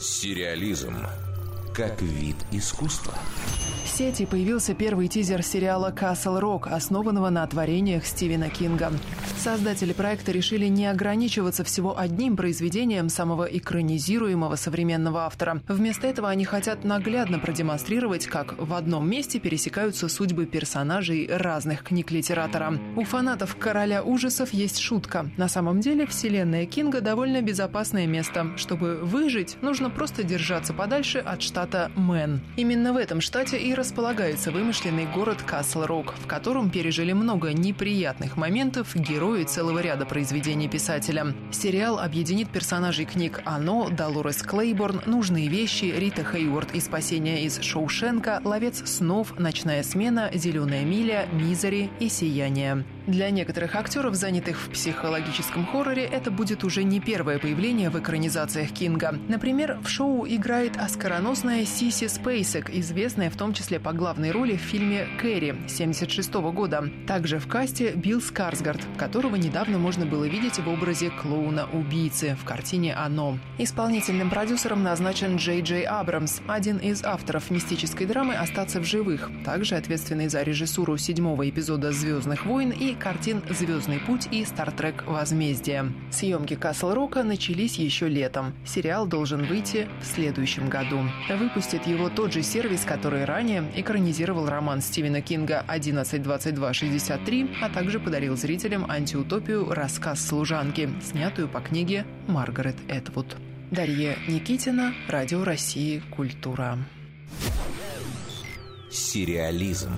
Сериализм как вид искусства. В сети появился первый тизер сериала «Касл Рок», основанного на творениях Стивена Кинга. Создатели проекта решили не ограничиваться всего одним произведением самого экранизируемого современного автора. Вместо этого они хотят наглядно продемонстрировать, как в одном месте пересекаются судьбы персонажей разных книг литератора. У фанатов «Короля ужасов» есть шутка. На самом деле вселенная Кинга довольно безопасное место. Чтобы выжить, нужно просто держаться подальше от штата Мэн. Именно в этом штате и располагается вымышленный город Касл-Рок, в котором пережили много неприятных моментов герои целого ряда произведений писателя. Сериал объединит персонажей книг «Оно», «Долорес Клейборн», «Нужные вещи», «Рита Хейворд» и «Спасение из Шоушенка», «Ловец снов», «Ночная смена», «Зеленая миля», «Мизери» и «Сияние». Для некоторых актеров, занятых в психологическом хорроре, это будет уже не первое появление в экранизациях Кинга. Например, в шоу играет оскароносная Сиси Спейсек, известная в том числе по главной роли в фильме «Кэрри» 1976 года. Также в касте Билл Скарсгард, которого недавно можно было видеть в образе клоуна-убийцы в картине «Оно». Исполнительным продюсером назначен Джей Джей Абрамс, один из авторов мистической драмы «Остаться в живых», также ответственный за режиссуру седьмого эпизода «Звездных войн» и картин «Звездный путь» и «Стартрек. Возмездие». Съемки «Касл Рока» начались еще летом. Сериал должен выйти в следующем году. Выпустит его тот же сервис, который ранее экранизировал роман Стивена Кинга «11.22.63», а также подарил зрителям антиутопию «Рассказ служанки», снятую по книге Маргарет Этвуд. Дарья Никитина, Радио России «Культура». Сериализм.